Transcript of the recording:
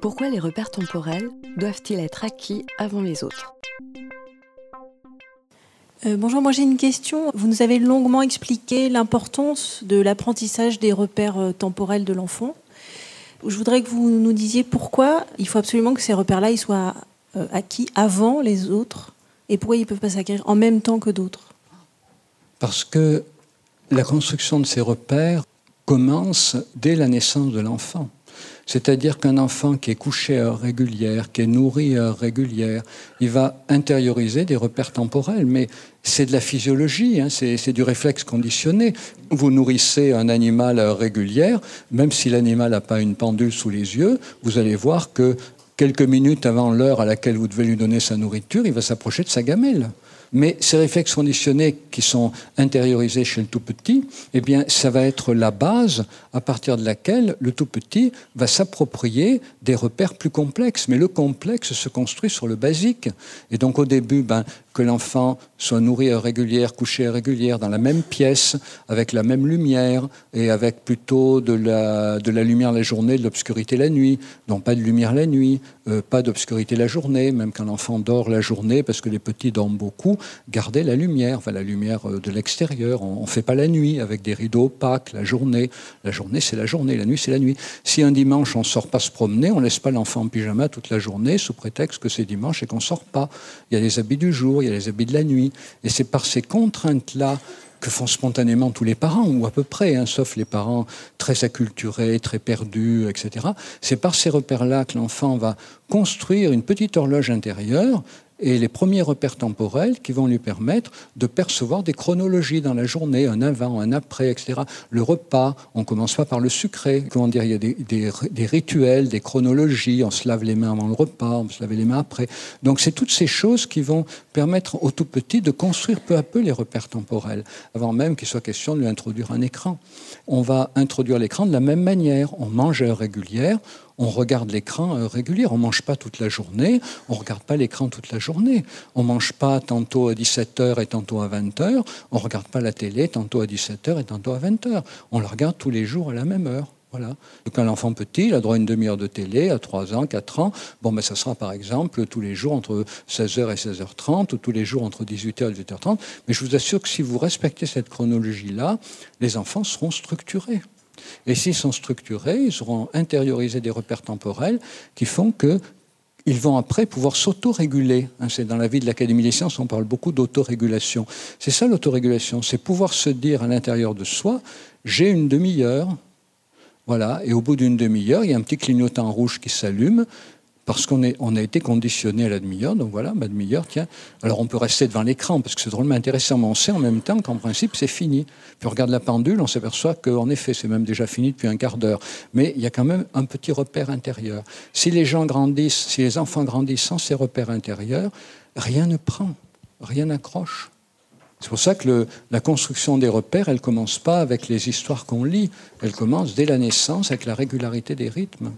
Pourquoi les repères temporels doivent-ils être acquis avant les autres? Euh, bonjour, moi j'ai une question. Vous nous avez longuement expliqué l'importance de l'apprentissage des repères euh, temporels de l'enfant. Je voudrais que vous nous disiez pourquoi il faut absolument que ces repères-là soient euh, acquis avant les autres et pourquoi ils ne peuvent pas s'acquérir en même temps que d'autres. Parce que la construction de ces repères commence dès la naissance de l'enfant. C'est-à-dire qu'un enfant qui est couché à heure régulière, qui est nourri à heure régulière, il va intérioriser des repères temporels. Mais c'est de la physiologie, hein, c'est du réflexe conditionné. Vous nourrissez un animal à heure régulière, même si l'animal n'a pas une pendule sous les yeux, vous allez voir que quelques minutes avant l'heure à laquelle vous devez lui donner sa nourriture, il va s'approcher de sa gamelle. Mais ces réflexes conditionnés qui sont intériorisés chez le tout petit, eh bien, ça va être la base à partir de laquelle le tout petit va s'approprier des repères plus complexes. Mais le complexe se construit sur le basique. Et donc, au début, ben, que l'enfant soit nourri à régulière, couché à régulière, dans la même pièce, avec la même lumière, et avec plutôt de la, de la lumière la journée, de l'obscurité la nuit. Donc pas de lumière la nuit, euh, pas d'obscurité la journée, même quand l'enfant dort la journée, parce que les petits dorment beaucoup, garder la lumière, enfin la lumière euh, de l'extérieur. On ne fait pas la nuit avec des rideaux opaques, la journée. La journée, c'est la journée, la nuit, c'est la nuit. Si un dimanche, on ne sort pas se promener, on ne laisse pas l'enfant en pyjama toute la journée, sous prétexte que c'est dimanche et qu'on ne sort pas. Il y a les habits du jour, il y a les habits de la nuit. Et c'est par ces contraintes-là que font spontanément tous les parents, ou à peu près, hein, sauf les parents très acculturés, très perdus, etc. C'est par ces repères-là que l'enfant va construire une petite horloge intérieure et les premiers repères temporels qui vont lui permettre de percevoir des chronologies dans la journée, un avant, un après, etc. Le repas, on commence pas par le sucré. Comment dire, il y a des, rituels, des chronologies. On se lave les mains avant le repas, on se lave les mains après. Donc c'est toutes ces choses qui vont permettre au tout petit de construire peu à peu les repères temporels, avant même qu'il soit question de lui introduire un écran. On va introduire l'écran de la même manière. On mange à heure régulière, on regarde l'écran euh, régulier. On ne mange pas toute la journée, on ne regarde pas l'écran toute la journée. On ne mange pas tantôt à 17h et tantôt à 20h. On ne regarde pas la télé tantôt à 17h et tantôt à 20h. On la regarde tous les jours à la même heure. Voilà. Donc un enfant petit, il a droit à une demi-heure de télé à 3 ans, 4 ans. Bon, mais ben, ça sera par exemple tous les jours entre 16h et 16h30 ou tous les jours entre 18h et 18h30. Mais je vous assure que si vous respectez cette chronologie-là, les enfants seront structurés. Et s'ils sont structurés, ils auront intériorisé des repères temporels qui font que ils vont après pouvoir s'autoréguler. Hein, c'est dans la vie de l'Académie des sciences, on parle beaucoup d'autorégulation. C'est ça l'autorégulation, c'est pouvoir se dire à l'intérieur de soi, j'ai une demi-heure, voilà, et au bout d'une demi-heure, il y a un petit clignotant rouge qui s'allume parce qu'on on a été conditionné à la demi-heure, donc voilà, ma demi-heure, tiens. Alors on peut rester devant l'écran, parce que c'est drôlement intéressant, mais on sait en même temps qu'en principe, c'est fini. Puis on regarde la pendule, on s'aperçoit qu'en effet, c'est même déjà fini depuis un quart d'heure. Mais il y a quand même un petit repère intérieur. Si les gens grandissent, si les enfants grandissent sans ces repères intérieurs, rien ne prend, rien n'accroche. C'est pour ça que la construction des repères, elle commence pas avec les histoires qu'on lit, elle commence dès la naissance avec la régularité des rythmes.